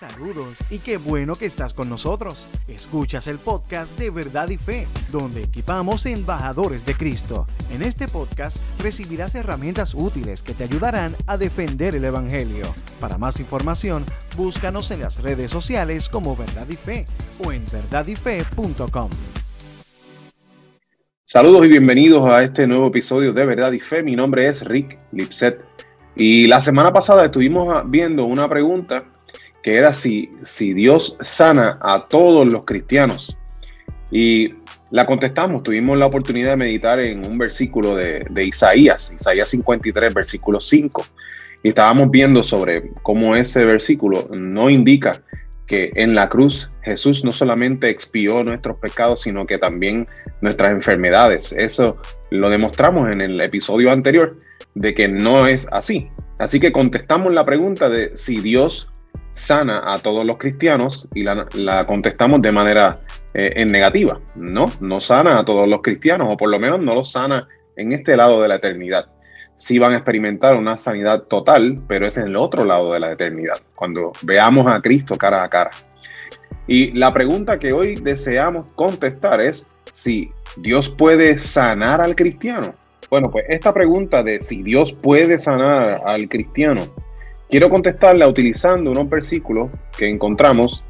Saludos y qué bueno que estás con nosotros. Escuchas el podcast de Verdad y Fe, donde equipamos embajadores de Cristo. En este podcast recibirás herramientas útiles que te ayudarán a defender el Evangelio. Para más información, búscanos en las redes sociales como Verdad y Fe o en verdadyfe.com. Saludos y bienvenidos a este nuevo episodio de Verdad y Fe. Mi nombre es Rick Lipset. Y la semana pasada estuvimos viendo una pregunta que era si, si Dios sana a todos los cristianos. Y la contestamos, tuvimos la oportunidad de meditar en un versículo de, Isaías, Isaías 53, versículo 5. Y estábamos viendo sobre cómo ese versículo no indica que en la cruz Jesús no solamente expió nuestros pecados, sino que también nuestras enfermedades. Eso lo demostramos en el episodio anterior de que no es así. Así que contestamos la pregunta de si Dios sana a todos los cristianos y la, contestamos de manera eh, en negativa. No, no sana a todos los cristianos, o por lo menos no los sana en este lado de la eternidad. Sí van a experimentar una sanidad total, pero es en el otro lado de la eternidad, cuando veamos a Cristo cara a cara. Y la pregunta que hoy deseamos contestar es si Dios puede sanar al cristiano. Bueno, pues esta pregunta de si Dios puede sanar al cristiano Quiero contestarla utilizando unos versículos que encontramos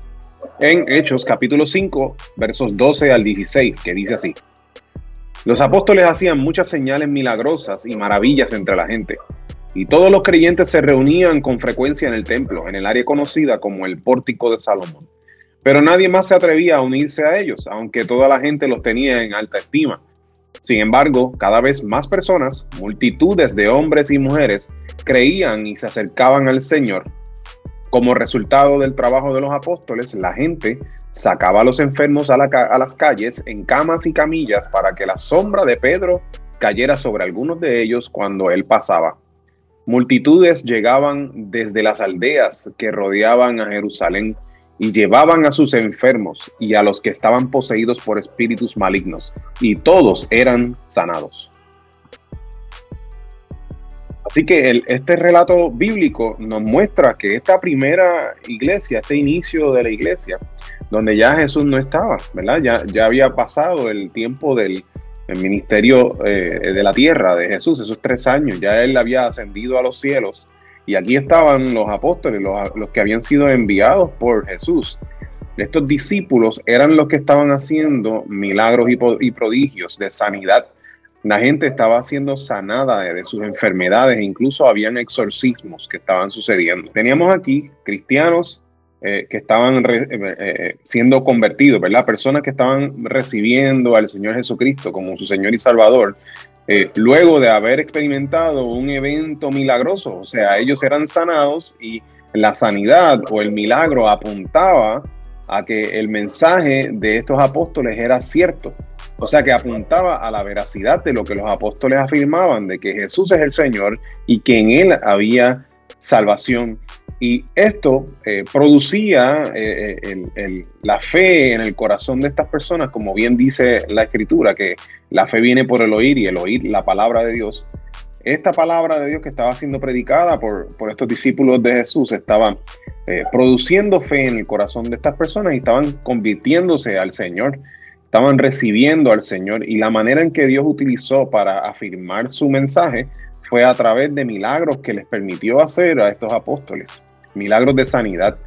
en Hechos capítulo 5, versos 12 al 16, que dice así. Los apóstoles hacían muchas señales milagrosas y maravillas entre la gente, y todos los creyentes se reunían con frecuencia en el templo, en el área conocida como el pórtico de Salomón. Pero nadie más se atrevía a unirse a ellos, aunque toda la gente los tenía en alta estima. Sin embargo, cada vez más personas, multitudes de hombres y mujeres, creían y se acercaban al Señor. Como resultado del trabajo de los apóstoles, la gente sacaba a los enfermos a, las calles en camas y camillas para que la sombra de Pedro cayera sobre algunos de ellos cuando él pasaba. Multitudes llegaban desde las aldeas que rodeaban a Jerusalén y llevaban a sus enfermos y a los que estaban poseídos por espíritus malignos, y todos eran sanados. Así que este relato bíblico nos muestra que esta primera iglesia, este inicio de la iglesia, donde ya Jesús no estaba, ¿verdad? Ya, ya había pasado el tiempo del ministerio eh, de la tierra de Jesús, esos tres años, ya él había ascendido a los cielos y aquí estaban los apóstoles, los, los que habían sido enviados por Jesús. Estos discípulos eran los que estaban haciendo milagros y prodigios de sanidad la gente estaba siendo sanada de, sus enfermedades e incluso habían exorcismos que estaban sucediendo. Teníamos aquí cristianos eh, que estaban eh, eh, siendo convertidos, ¿verdad? Personas que estaban recibiendo al Señor Jesucristo como su Señor y Salvador, luego de haber experimentado un evento milagroso. O sea, ellos eran sanados y la sanidad o el milagro apuntaba a que el mensaje de estos apóstoles era cierto. O sea que apuntaba a la veracidad de lo que los apóstoles afirmaban, de que Jesús es el Señor y que en Él había salvación. Y esto eh, producía eh, eh, la fe en el corazón de estas personas, como bien dice la Escritura, que la fe viene por el oír y el oír la palabra de Dios. Esta palabra de Dios que estaba siendo predicada por, por estos discípulos de Jesús estaba produciendo fe en el corazón de estas personas y estaban convirtiéndose al Señor estaban recibiendo al Señor y la manera en que Dios utilizó para afirmar su mensaje fue a través de milagros que les permitió hacer a estos apóstoles, milagros de sanidad.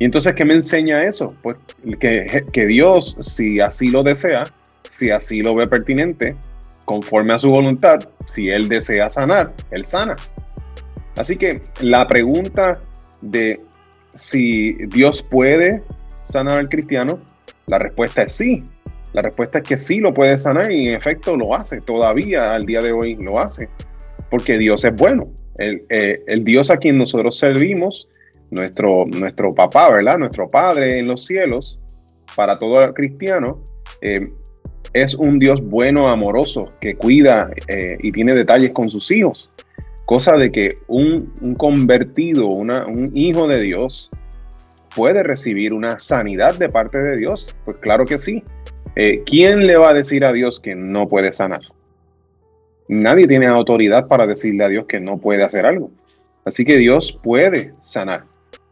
Y entonces, ¿qué me enseña eso? Pues que, que Dios, si así lo desea, si así lo ve pertinente, conforme a su voluntad, si Él desea sanar, Él sana. Así que la pregunta de si Dios puede sanar al cristiano la respuesta es sí. La respuesta es que sí lo puede sanar y en efecto lo hace. Todavía al día de hoy lo hace. Porque Dios es bueno. El, eh, Dios a quien nosotros servimos, nuestro, nuestro papá, ¿verdad? Nuestro Padre en los cielos, para todo cristiano, eh, es un Dios bueno, amoroso, que cuida eh, y tiene detalles con sus hijos. Cosa de que un, convertido, un hijo de Dios, puede recibir una sanidad de parte de Dios? Pues claro que sí. ¿Quién le va a decir a Dios que no puede sanar? Nadie tiene autoridad para decirle a Dios que no puede hacer algo. Así que Dios puede sanar.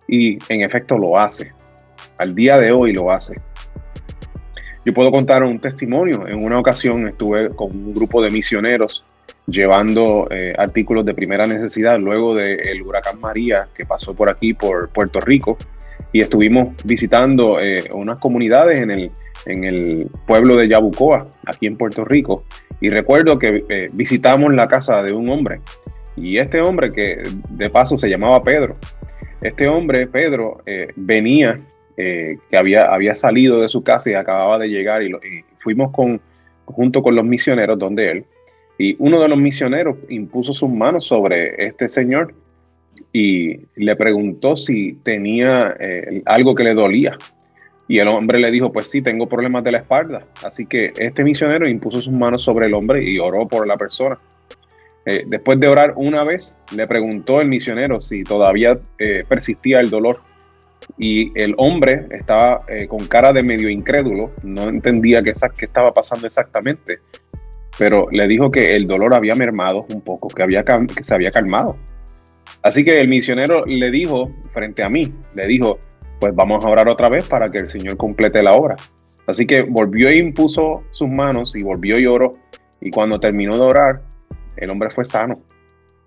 Y en efecto lo hace. Al día de hoy lo hace. Yo puedo contar un testimonio. En una ocasión estuve con un grupo de misioneros llevando eh, artículos de primera necesidad luego del huracán María que pasó por aquí, por Puerto Rico, y estuvimos visitando eh, unas comunidades en el, en el pueblo de Yabucoa, aquí en Puerto Rico, y recuerdo que eh, visitamos la casa de un hombre, y este hombre que de paso se llamaba Pedro, este hombre, Pedro, venía, que había, había salido de su casa y acababa de llegar, y, fuimos con, junto con los misioneros donde él, y uno de los misioneros impuso sus manos sobre este señor y le preguntó si tenía eh, algo que le dolía. Y el hombre le dijo, pues sí, tengo problemas de la espalda. Así que este misionero impuso sus manos sobre el hombre y oró por la persona. Eh, después de orar una vez, le preguntó el misionero si todavía eh, persistía el dolor. Y el hombre estaba con cara de medio incrédulo, no entendía qué, qué estaba pasando exactamente pero le dijo que el dolor había mermado un poco, que, había, que se había calmado. Así que el misionero le dijo, frente a mí, le dijo, pues vamos a orar otra vez para que el Señor complete la obra. Así que volvió e impuso sus manos y volvió y oró. Y cuando terminó de orar, el hombre fue sano.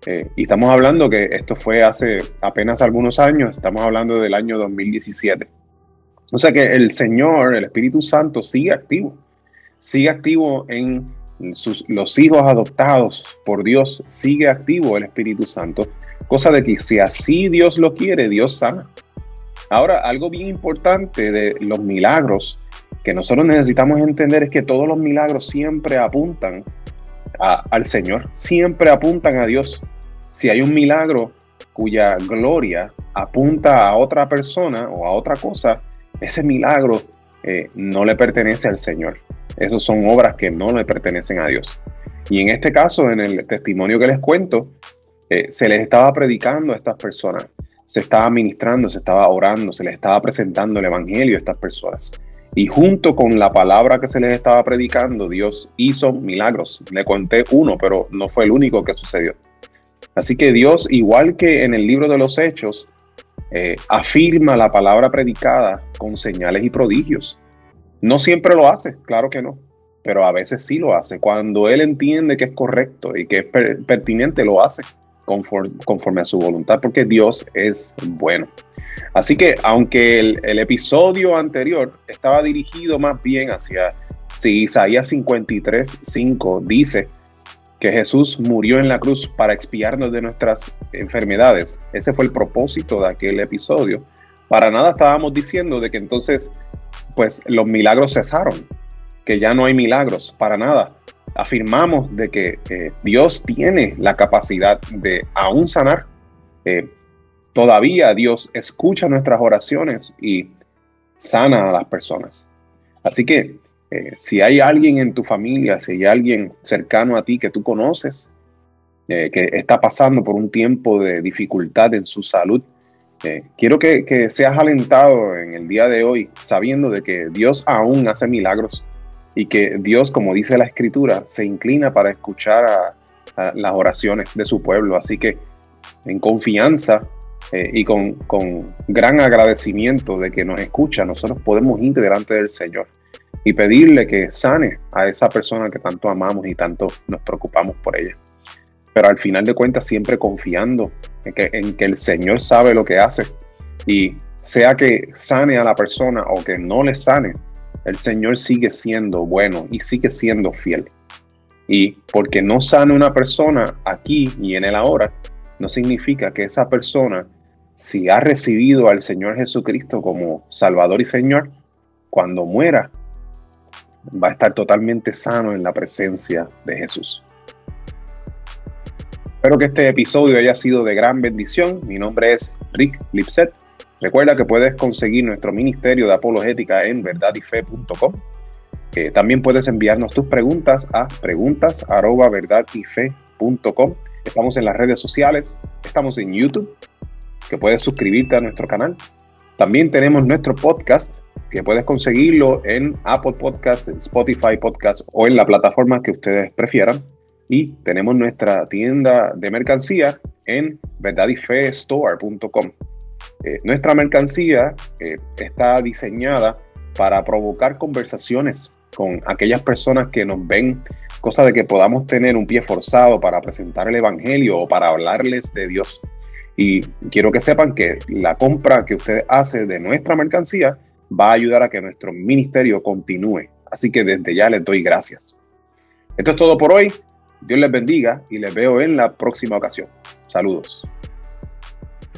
Eh, y estamos hablando que esto fue hace apenas algunos años, estamos hablando del año 2017. O sea que el Señor, el Espíritu Santo, sigue activo. Sigue activo en los hijos adoptados por Dios, sigue activo el Espíritu Santo, cosa de que si así Dios lo quiere, Dios sana. Ahora, algo bien importante de los milagros que nosotros necesitamos entender es que todos los milagros siempre apuntan al Señor, siempre apuntan a Dios. Si hay un milagro cuya gloria apunta a otra persona o a otra cosa, ese milagro eh, no le pertenece al Señor. Esas son obras que no le pertenecen a Dios. Y en este caso, en el testimonio que les cuento, eh, se les estaba predicando a estas personas, se estaba ministrando, se estaba orando, se les estaba presentando el Evangelio a estas personas. Y junto con la palabra que se les estaba predicando, Dios hizo milagros. Le conté uno, pero no fue el único que sucedió. Así que Dios, igual que en el libro de los Hechos, eh, afirma la palabra predicada con señales y prodigios. No siempre lo hace, claro que no, pero a veces sí lo hace. Cuando él entiende que es correcto y que es pertinente, lo hace conforme, a su voluntad, porque Dios es bueno. Así que aunque el, episodio anterior estaba dirigido más bien hacia, si Isaías 53, 5 dice que Jesús murió en la cruz para expiarnos de nuestras enfermedades, ese fue el propósito de aquel episodio. Para nada estábamos diciendo de que entonces pues los milagros cesaron, que ya no hay milagros para nada. Afirmamos de que eh, Dios tiene la capacidad de aún sanar. Eh, todavía Dios escucha nuestras oraciones y sana a las personas. Así que eh, si hay alguien en tu familia, si hay alguien cercano a ti que tú conoces, que está pasando por un tiempo de dificultad en su salud, quiero que, seas alentado en el día de hoy sabiendo de que Dios aún hace milagros y que Dios, como dice la escritura, se inclina para escuchar a, las oraciones de su pueblo. Así que en confianza eh, y con, con, gran agradecimiento de que nos escucha, nosotros podemos ir delante del Señor y pedirle que sane a esa persona que tanto amamos y tanto nos preocupamos por ella pero al final de cuentas siempre confiando en que, en que el Señor sabe lo que hace y sea que sane a la persona o que no le sane, el Señor sigue siendo bueno y sigue siendo fiel. Y porque no sane una persona aquí y en el ahora, no significa que esa persona, si ha recibido al Señor Jesucristo como Salvador y Señor, cuando muera, va a estar totalmente sano en la presencia de Jesús. Espero que este episodio haya sido de gran bendición. Mi nombre es Rick Lipset. Recuerda que puedes conseguir nuestro ministerio de apologética en verdadyfe.com. también puedes enviarnos tus preguntas a preguntas@verdadyfe.com. Estamos en las redes sociales, estamos en YouTube, que puedes suscribirte a nuestro canal. También tenemos nuestro podcast, que puedes conseguirlo en Apple Podcasts, Spotify Podcasts o en la plataforma que ustedes prefieran y tenemos nuestra tienda de mercancía en verdadyfestore.com. Eh, nuestra mercancía eh, está diseñada para provocar conversaciones con aquellas personas que nos ven, cosa de que podamos tener un pie forzado para presentar el Evangelio o para hablarles de Dios. Y quiero que sepan que la compra que usted hace de nuestra mercancía va a ayudar a que nuestro ministerio continúe. Así que desde ya les doy gracias. Esto es todo por hoy. Dios les bendiga y les veo en la próxima ocasión. Saludos.